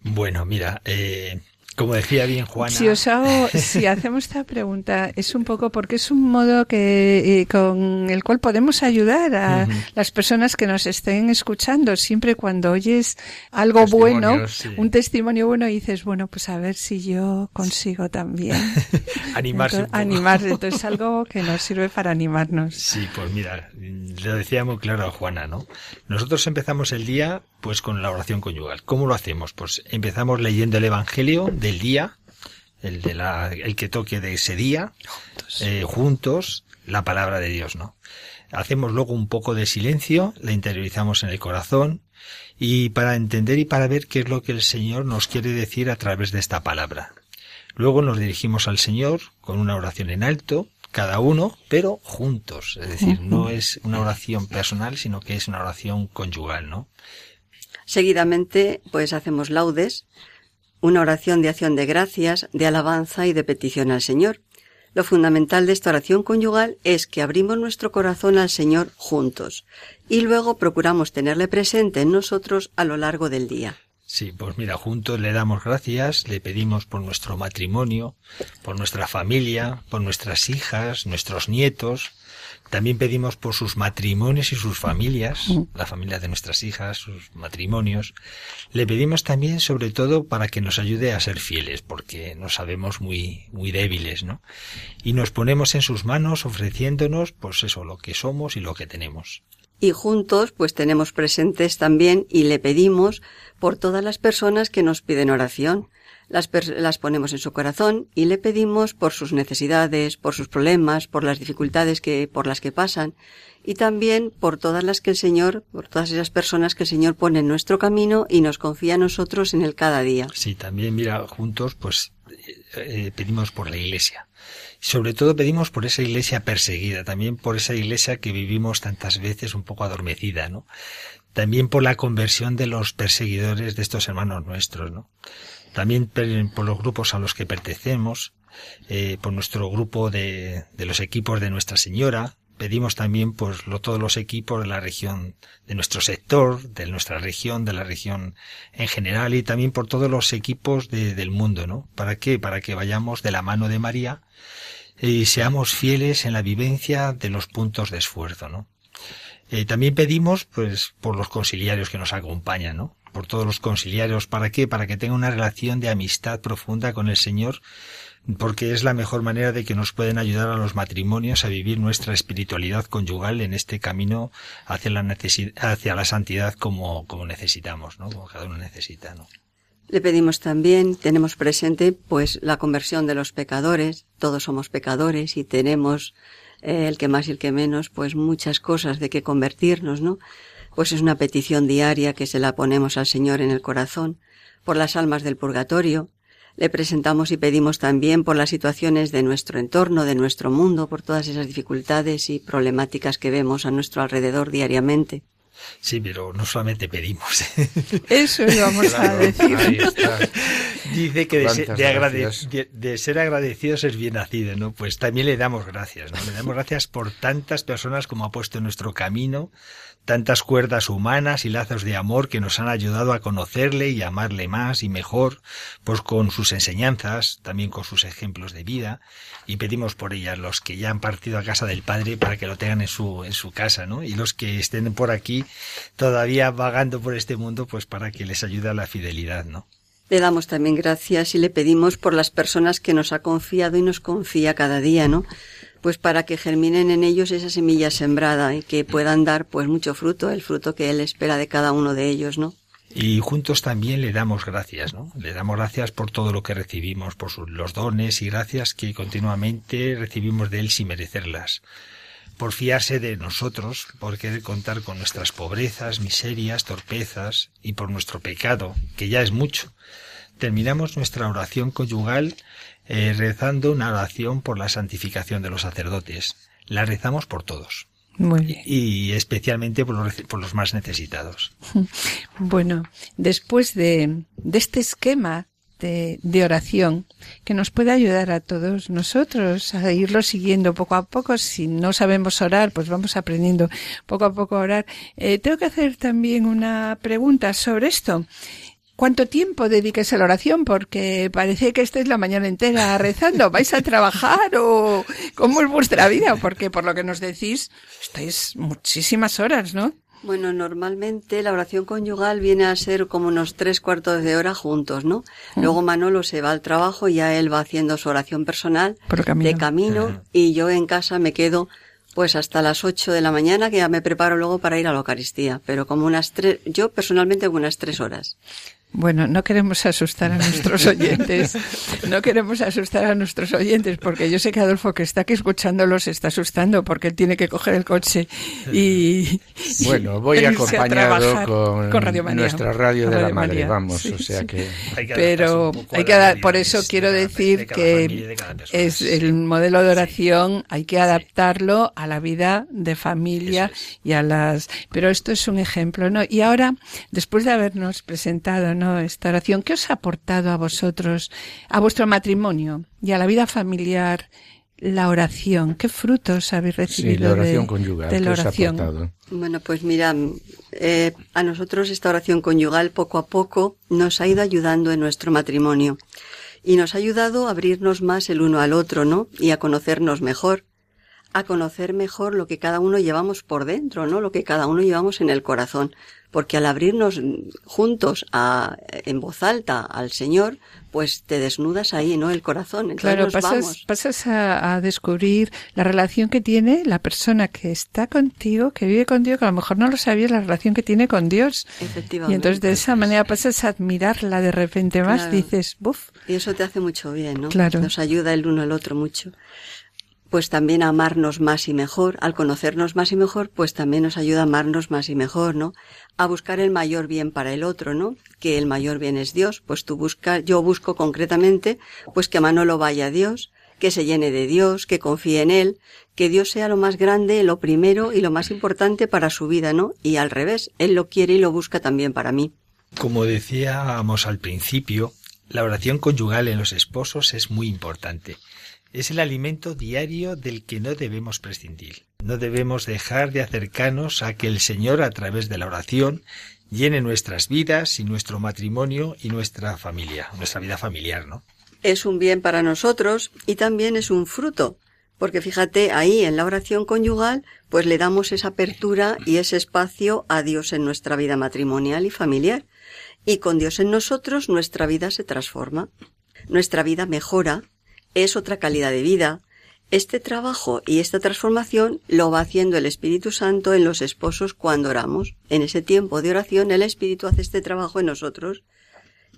Bueno, mira, eh, como decía bien Juana. Si os hago, si hacemos esta pregunta, es un poco porque es un modo que eh, con el cual podemos ayudar a las personas que nos estén escuchando. Siempre cuando oyes algo bueno, sí. un testimonio bueno, y dices, bueno, pues a ver si yo consigo también. Animarse Entonces, animarse. Entonces, algo que nos sirve para animarnos. Sí, pues mira, lo decía muy claro a Juana, ¿no? Nosotros empezamos el día pues con la oración conyugal. ¿Cómo lo hacemos? Pues empezamos leyendo el Evangelio del día, el de la, el que toque de ese día, eh, juntos, la palabra de Dios, ¿no? Hacemos luego un poco de silencio, la interiorizamos en el corazón y para entender y para ver qué es lo que el Señor nos quiere decir a través de esta palabra. Luego nos dirigimos al Señor con una oración en alto, cada uno, pero juntos. Es decir, no es una oración personal, sino que es una oración conyugal, ¿no? Seguidamente, pues hacemos laudes, una oración de acción de gracias, de alabanza y de petición al Señor. Lo fundamental de esta oración conyugal es que abrimos nuestro corazón al Señor juntos y luego procuramos tenerle presente en nosotros a lo largo del día. Sí, pues mira, juntos le damos gracias, le pedimos por nuestro matrimonio, por nuestra familia, por nuestras hijas, nuestros nietos. También pedimos por sus matrimonios y sus familias, la familia de nuestras hijas, sus matrimonios. Le pedimos también, sobre todo, para que nos ayude a ser fieles, porque nos sabemos muy, muy débiles, ¿no? Y nos ponemos en sus manos ofreciéndonos, pues eso, lo que somos y lo que tenemos. Y juntos, pues tenemos presentes también y le pedimos por todas las personas que nos piden oración. Las, las ponemos en su corazón y le pedimos por sus necesidades, por sus problemas, por las dificultades que, por las que pasan y también por todas las que el Señor, por todas esas personas que el Señor pone en nuestro camino y nos confía a nosotros en el cada día. Sí, también, mira, juntos, pues eh, eh, pedimos por la iglesia. Y sobre todo pedimos por esa iglesia perseguida, también por esa iglesia que vivimos tantas veces un poco adormecida, ¿no? También por la conversión de los perseguidores de estos hermanos nuestros, ¿no? También por los grupos a los que pertenecemos, eh, por nuestro grupo de, los equipos de Nuestra Señora, pedimos también por lo- todos los equipos de la región, de nuestro sector, de nuestra región, de la región en general y también por todos los equipos de- del mundo, ¿no? ¿Para qué? Para que vayamos de la mano de María y seamos fieles en la vivencia de los puntos de esfuerzo, ¿no? Eh, también pedimos, pues, por los conciliarios que nos acompañan, ¿no? Por todos los conciliarios. ¿Para qué? Para que tengan una relación de amistad profunda con el Señor, porque es la mejor manera de que nos pueden ayudar a los matrimonios a vivir nuestra espiritualidad conyugal en este camino hacia la hacia la santidad como, como necesitamos, ¿no? Como cada uno necesita, ¿no? Le pedimos también, tenemos presente, pues, la conversión de los pecadores. Todos somos pecadores y tenemos, eh, el que más y el que menos, pues muchas cosas de que convertirnos, ¿no? Pues es una petición diaria que se la ponemos al Señor en el corazón. Por las almas del purgatorio. Le presentamos y pedimos también por las situaciones de nuestro entorno, de nuestro mundo, por todas esas dificultades y problemáticas que vemos a nuestro alrededor diariamente. Sí, pero no solamente pedimos. Eso íbamos a decir. ahí está. Dice que de, ser, Cuántas de agrade- gracias. de- de ser agradecidos es bien nacido, ¿no? Pues también le damos gracias, ¿no? Le damos gracias por tantas personas como ha puesto en nuestro camino, tantas cuerdas humanas y lazos de amor que nos han ayudado a conocerle y amarle más y mejor, pues con sus enseñanzas, también con sus ejemplos de vida, y pedimos por ellas los que ya han partido a casa del Padre para que lo tengan en su, en su casa, ¿no? Y los que estén por aquí todavía vagando por este mundo, pues para que les ayude a la fidelidad, ¿no? Le damos también gracias y le pedimos por las personas que nos ha confiado y nos confía cada día, ¿no? Pues para que germinen en ellos esa semilla sembrada y que puedan dar pues mucho fruto, el fruto que Él espera de cada uno de ellos, ¿no? Y juntos también le damos gracias, ¿no? Le damos gracias por todo lo que recibimos, por sus- los dones y gracias que continuamente recibimos de Él sin merecerlas. Por fiarse de nosotros, por querer contar con nuestras pobrezas, miserias, torpezas y por nuestro pecado, que ya es mucho. Terminamos nuestra oración conyugal eh, rezando una oración por la santificación de los sacerdotes. La rezamos por todos Muy bien. y especialmente por los, por los más necesitados. Bueno, después de, de este esquema de, de oración que nos puede ayudar a todos nosotros a irlo siguiendo poco a poco. Si no sabemos orar, pues vamos aprendiendo poco a poco a orar. Eh, tengo que hacer también una pregunta sobre esto. ¿Cuánto tiempo dedicas a la oración? Porque parece que estáis la mañana entera rezando. ¿Vais a trabajar o cómo es vuestra vida? Porque por lo que nos decís, estáis muchísimas horas, ¿no? Bueno, normalmente la oración conyugal viene a ser como unos tres cuartos de hora juntos, ¿no? Luego Manolo se va al trabajo y ya él va haciendo su oración personal Por el camino. de camino y yo en casa me quedo pues hasta las ocho de la mañana que ya me preparo luego para ir a la Eucaristía, pero como unas tres, yo personalmente como unas tres horas. Bueno, no queremos asustar a nuestros oyentes. No queremos asustar a nuestros oyentes porque yo sé que Adolfo que está aquí escuchándolo se está asustando porque él tiene que coger el coche y Bueno, voy y irse a acompañado trabajar con, Radio María. nuestra radio Con de la madre, vamos, Sí, o sea sí. que Hay que Pero hay que dar, por eso quiero de decir de que de es el modelo de oración, hay que adaptarlo a la vida de familia y a las, pero esto es un ejemplo, ¿no? Y ahora, después de habernos presentado, ¿no? Esta oración, ¿qué os ha aportado a vosotros, a vuestro matrimonio y a la vida familiar? La oración, ¿qué frutos habéis sí, recibido la oración de, conyugal, de ¿qué la os ha oración? aportado? Bueno, pues mira, eh, a nosotros esta oración conyugal poco a poco nos ha ido ayudando en nuestro matrimonio y nos ha ayudado a abrirnos más el uno al otro, ¿no? Y a conocernos mejor, a conocer mejor lo que cada uno llevamos por dentro, ¿no? Lo que cada uno llevamos en el corazón, porque al abrirnos juntos a, en voz alta al Señor, pues te desnudas ahí, ¿no? El corazón. Entonces Claro, nos pasas, vamos. pasas a, a descubrir la relación que tiene la persona que está contigo, que vive contigo, que a lo mejor no lo sabías, la relación que tiene con Dios. Efectivamente. Y entonces de esa manera pasas a admirarla de repente más, Claro. dices, buf, Y eso te hace mucho bien, ¿no? Claro. Nos ayuda el uno al otro mucho. Pues también a amarnos más y mejor, al conocernos más y mejor, pues también nos ayuda a amarnos más y mejor, ¿no? A buscar el mayor bien para el otro, ¿no? Que el mayor bien es Dios, pues tú buscas, yo busco concretamente, pues que Manolo vaya a Dios, que se llene de Dios, que confíe en Él, que Dios sea lo más grande, lo primero y lo más importante para su vida, ¿no? Y al revés, Él lo quiere y lo busca también para mí. Como decíamos al principio, la oración conyugal en los esposos es muy importante. Es el alimento diario del que no debemos prescindir. No debemos dejar de acercarnos a que el Señor a través de la oración llene nuestras vidas y nuestro matrimonio y nuestra familia, nuestra vida familiar, ¿no? es un bien para nosotros y también es un fruto. Porque fíjate, ahí en la oración conyugal, pues le damos esa apertura y ese espacio a Dios en nuestra vida matrimonial y familiar. Y con Dios en nosotros, nuestra vida se transforma. Nuestra vida mejora, es otra calidad de vida. Este trabajo y esta transformación lo va haciendo el Espíritu Santo en los esposos cuando oramos. En ese tiempo de oración, el Espíritu hace este trabajo en nosotros.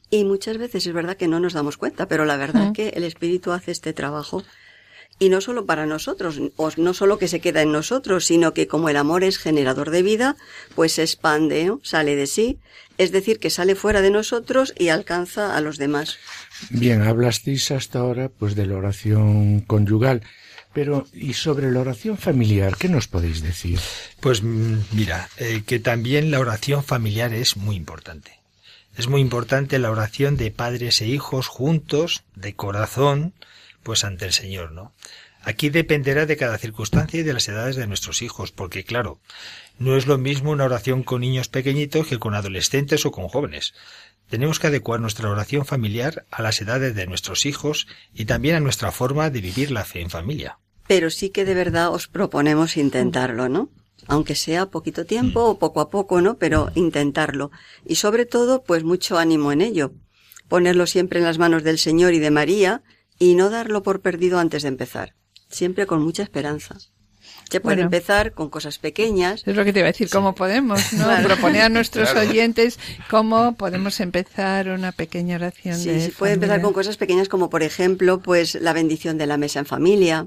Y muchas veces es verdad que no nos damos cuenta, pero la verdad Mm. que el Espíritu hace este trabajo. Y no solo para nosotros, o no solo que se queda en nosotros, sino que como el amor es generador de vida, pues se expande, ¿no? sale de sí, es decir, que sale fuera de nosotros y alcanza a los demás. Bien, hablasteis hasta ahora pues de la oración conyugal, pero ¿y sobre la oración familiar qué nos podéis decir? Pues mm, mira, eh, que también la oración familiar es muy importante. Es muy importante la oración de padres e hijos juntos, de corazón, pues ante el Señor, ¿no? Aquí dependerá de cada circunstancia y de las edades de nuestros hijos, porque claro, no es lo mismo una oración con niños pequeñitos que con adolescentes o con jóvenes. Tenemos que adecuar nuestra oración familiar a las edades de nuestros hijos y también a nuestra forma de vivir la fe en familia. Pero sí que de verdad os proponemos intentarlo, ¿no? Aunque sea poquito tiempo o poco a poco, ¿no? Pero intentarlo. Y sobre todo, pues mucho ánimo en ello. Ponerlo siempre en las manos del Señor y de María y no darlo por perdido antes de empezar siempre con mucha esperanza. Se puede empezar con cosas pequeñas. Es lo que te iba a decir, cómo podemos, ¿no? Proponer a nuestros oyentes cómo podemos empezar una pequeña oración. Sí, se puede empezar con cosas pequeñas como, por ejemplo, pues la bendición de la mesa en familia.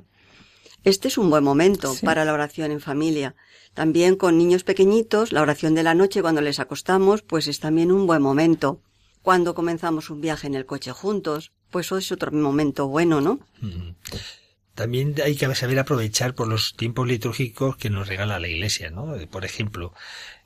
Este es un buen momento para la oración en familia. También con niños pequeñitos, la oración de la noche cuando les acostamos, pues es también un buen momento. Cuando comenzamos un viaje en el coche juntos, pues es otro momento bueno, ¿no? También hay que saber aprovechar por los tiempos litúrgicos que nos regala la Iglesia, ¿no? Por ejemplo,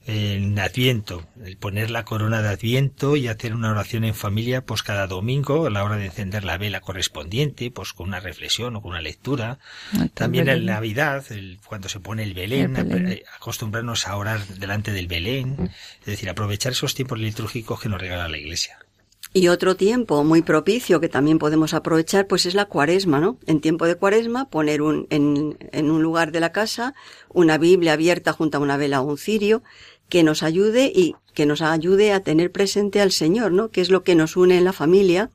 en Adviento, el poner la corona de Adviento y hacer una oración en familia, pues cada domingo a la hora de encender la vela correspondiente, pues con una reflexión o con una lectura. Ah, También en Navidad, cuando se pone el Belén, eh, acostumbrarnos a orar delante del Belén, es decir, aprovechar esos tiempos litúrgicos que nos regala la Iglesia. Y otro tiempo muy propicio que también podemos aprovechar, pues es la cuaresma, ¿no? En tiempo de cuaresma, poner un, en, en un lugar de la casa una Biblia abierta junto a una vela o un cirio que nos ayude y que nos ayude a tener presente al Señor, ¿no? Que es lo que nos une en la familia,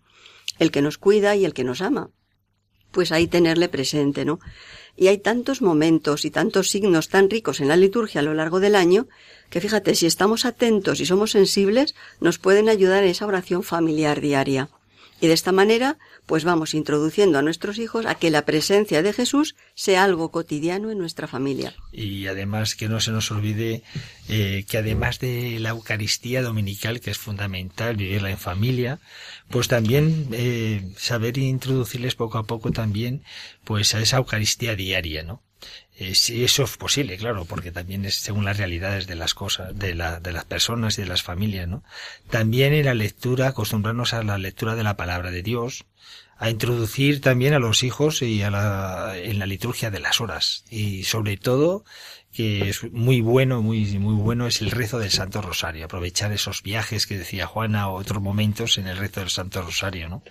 el que nos cuida y el que nos ama. Pues ahí tenerle presente, ¿no? Y hay tantos momentos y tantos signos tan ricos en la liturgia a lo largo del año que fíjate, si estamos atentos y somos sensibles, nos pueden ayudar en esa oración familiar diaria. Y de esta manera, pues vamos introduciendo a nuestros hijos a que la presencia de Jesús sea algo cotidiano en nuestra familia. Y además que no se nos olvide eh, que además de la Eucaristía dominical, que es fundamental vivirla en familia, pues también eh, saber introducirles poco a poco también pues a esa Eucaristía diaria, ¿no? Eh, si eso es posible, claro, porque también es según las realidades de las cosas, de, la, de las personas y de las familias, ¿no? También en la lectura, acostumbrarnos a la lectura de la palabra de Dios, a introducir también a los hijos y a la, en la liturgia de las horas y sobre todo que es muy bueno, muy, muy bueno, es el rezo del Santo Rosario. Aprovechar esos viajes que decía Juana o otros momentos en el rezo del Santo Rosario, ¿no?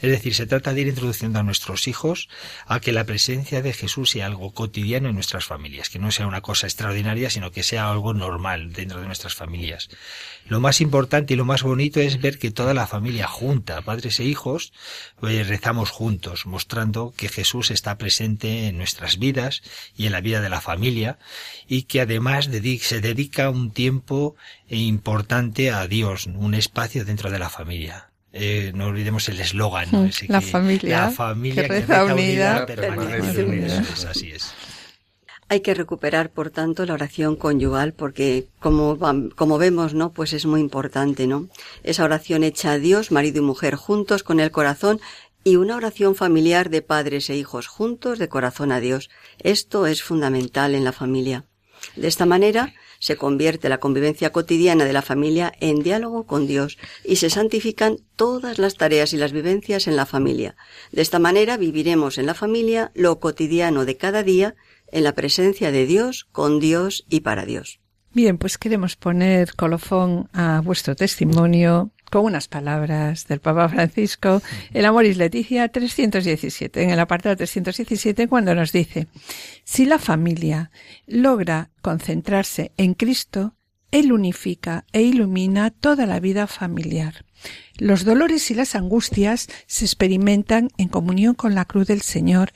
Es decir, se trata de ir introduciendo a nuestros hijos a que la presencia de Jesús sea algo cotidiano en nuestras familias, que no sea una cosa extraordinaria, sino que sea algo normal dentro de nuestras familias. Lo más importante y lo más bonito es ver que toda la familia junta, padres e hijos, pues, rezamos juntos, mostrando que Jesús está presente en nuestras vidas y en la vida de la familia y que además se dedica un tiempo importante a Dios, un espacio dentro de la familia. Eh, no olvidemos el eslogan, ¿no? la familia, la familia que, reza, unida, así es. Hay que recuperar, por tanto, la oración conyugal porque, como, como vemos, ¿no? Pues es muy importante, ¿no? Esa oración hecha a Dios, marido y mujer juntos con el corazón y una oración familiar de padres e hijos juntos de corazón a Dios. Esto es fundamental en la familia. De esta manera se convierte la convivencia cotidiana de la familia en diálogo con Dios y se santifican todas las tareas y las vivencias en la familia. De esta manera viviremos en la familia lo cotidiano de cada día en la presencia de Dios, con Dios y para Dios. Bien, pues queremos poner colofón a vuestro testimonio con unas palabras del Papa Francisco, el Amoris Leticia 317, en el apartado 317, cuando nos dice, si la familia logra concentrarse en Cristo, Él unifica e ilumina toda la vida familiar. Los dolores y las angustias se experimentan en comunión con la cruz del Señor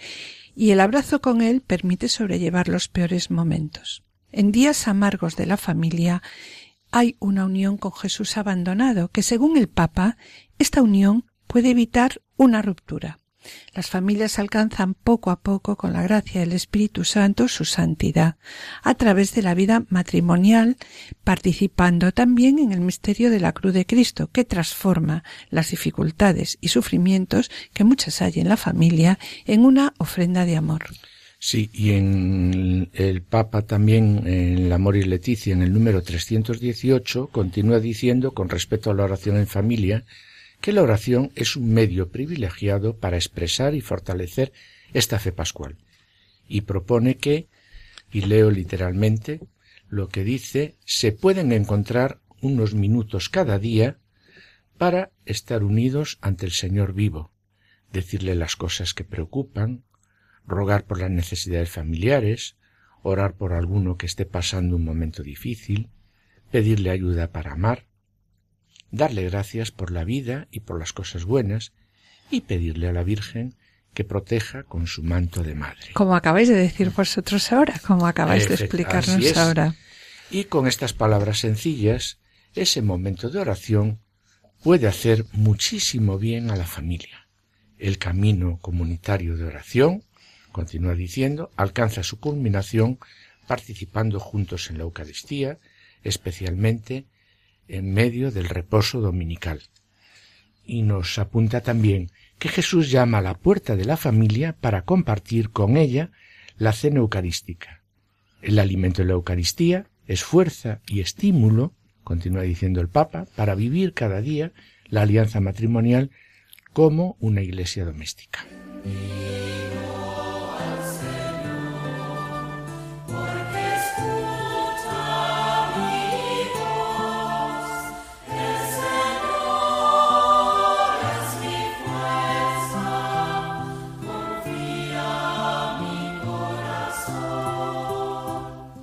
y el abrazo con Él permite sobrellevar los peores momentos. En días amargos de la familia hay una unión con Jesús abandonado, que según el Papa, esta unión puede evitar una ruptura. Las familias alcanzan poco a poco, con la gracia del Espíritu Santo, su santidad, a través de la vida matrimonial, participando también en el misterio de la cruz de Cristo, que transforma las dificultades y sufrimientos que muchas hay en la familia en una ofrenda de amor. Sí, y en el Papa también, en el Amor y Leticia, en el número 318, continúa diciendo, con respecto a la oración en familia, que la oración es un medio privilegiado para expresar y fortalecer esta fe pascual. Y propone que, y leo literalmente, lo que dice, se pueden encontrar unos minutos cada día para estar unidos ante el Señor vivo, decirle las cosas que preocupan, rogar por las necesidades familiares, orar por alguno que esté pasando un momento difícil, pedirle ayuda para amar, darle gracias por la vida y por las cosas buenas, y pedirle a la Virgen que proteja con su manto de madre. Como acabáis de decir vosotros ahora, como acabáis de explicarnos ahora. Y con estas palabras sencillas, ese momento de oración puede hacer muchísimo bien a la familia. El camino comunitario de oración continúa diciendo, alcanza su culminación participando juntos en la Eucaristía, especialmente en medio del reposo dominical. Y nos apunta también que Jesús llama a la puerta de la familia para compartir con ella la cena eucarística. El alimento de la Eucaristía es fuerza y estímulo, continúa diciendo el Papa, para vivir cada día la alianza matrimonial como una iglesia doméstica.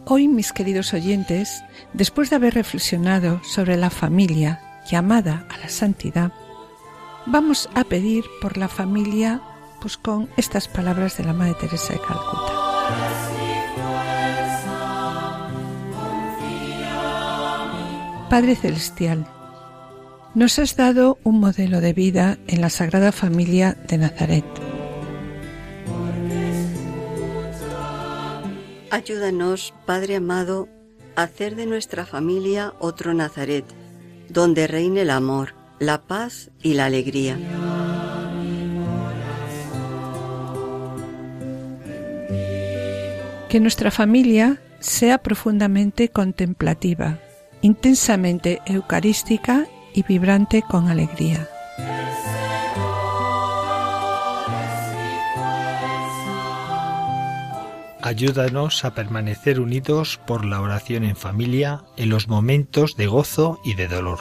Hoy, mis queridos oyentes, después de haber reflexionado sobre la familia llamada a la santidad, vamos a pedir por la familia pues con estas palabras de la Madre Teresa de Calcuta. Padre Celestial, nos has dado un modelo de vida en la Sagrada Familia de Nazaret Ayúdanos, Padre amado, a hacer de nuestra familia otro Nazaret, donde reine el amor, la paz y la alegría. Que nuestra familia sea profundamente contemplativa, intensamente eucarística y vibrante con alegría. Ayúdanos a permanecer unidos por la oración en familia en los momentos de gozo y de dolor.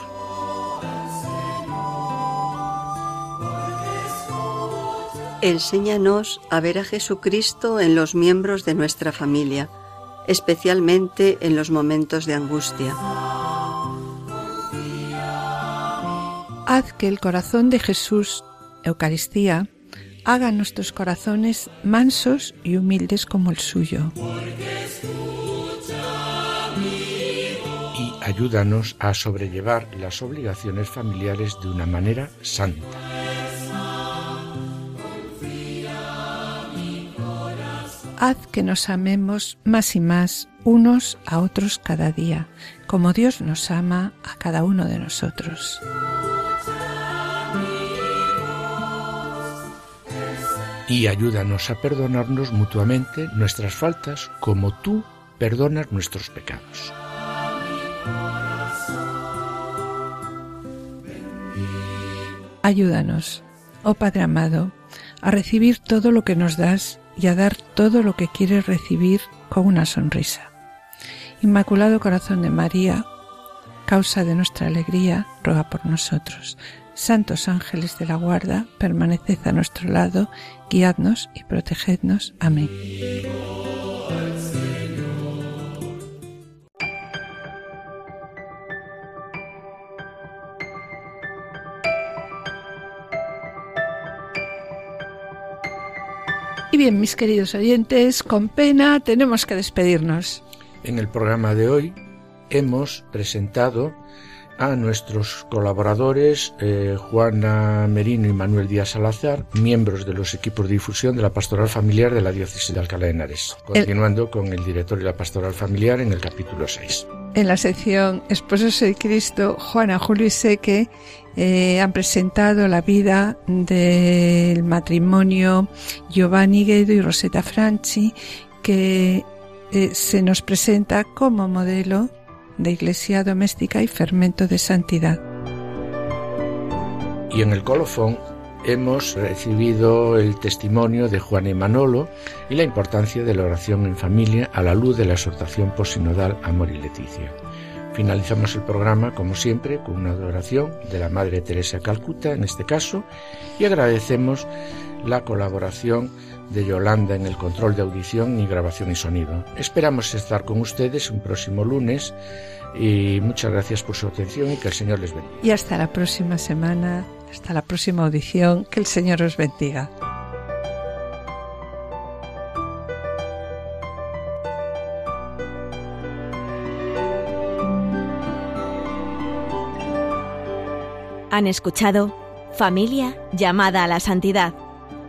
Enséñanos a ver a Jesucristo en los miembros de nuestra familia, especialmente en los momentos de angustia. Haz que el corazón de Jesús, Eucaristía, haga nuestros corazones mansos y humildes como el suyo. Y ayúdanos a sobrellevar las obligaciones familiares de una manera santa. Haz que nos amemos más y más unos a otros cada día, como Dios nos ama a cada uno de nosotros. Y ayúdanos a perdonarnos mutuamente nuestras faltas como tú perdonas nuestros pecados. Ayúdanos, oh Padre amado, a recibir todo lo que nos das y a dar todo lo que quieres recibir con una sonrisa. Inmaculado Corazón de María, causa de nuestra alegría, ruega por nosotros. Santos ángeles de la guarda, permaneced a nuestro lado, guiadnos y protegednos. Amén. Y bien, mis queridos oyentes, con pena tenemos que despedirnos. En el programa de hoy hemos presentado a nuestros colaboradores eh, Juana Merino y Manuel Díaz Salazar, miembros de los equipos de difusión de la Pastoral Familiar de la Diócesis de Alcalá de Henares, continuando con el director de la Pastoral Familiar en el capítulo 6. En la sección Esposos de Cristo, Juana, Julio y Seque eh, han presentado la vida del matrimonio Giovanni Guedo y Rosetta Franchi, que eh, se nos presenta como modelo de iglesia doméstica y fermento de santidad. Y en el colofón hemos recibido el testimonio de Juan Manolo y la importancia de la oración en familia a la luz de la exhortación posinodal Amor y Leticia. Finalizamos el programa, como siempre, con una adoración de la Madre Teresa Calcuta, en este caso, y agradecemos la colaboración de Yolanda en el control de audición y grabación y sonido. Esperamos estar con ustedes un próximo lunes y muchas gracias por su atención y que el Señor les bendiga. Y hasta la próxima semana, hasta la próxima audición, que el Señor os bendiga. Han escuchado Familia llamada a la santidad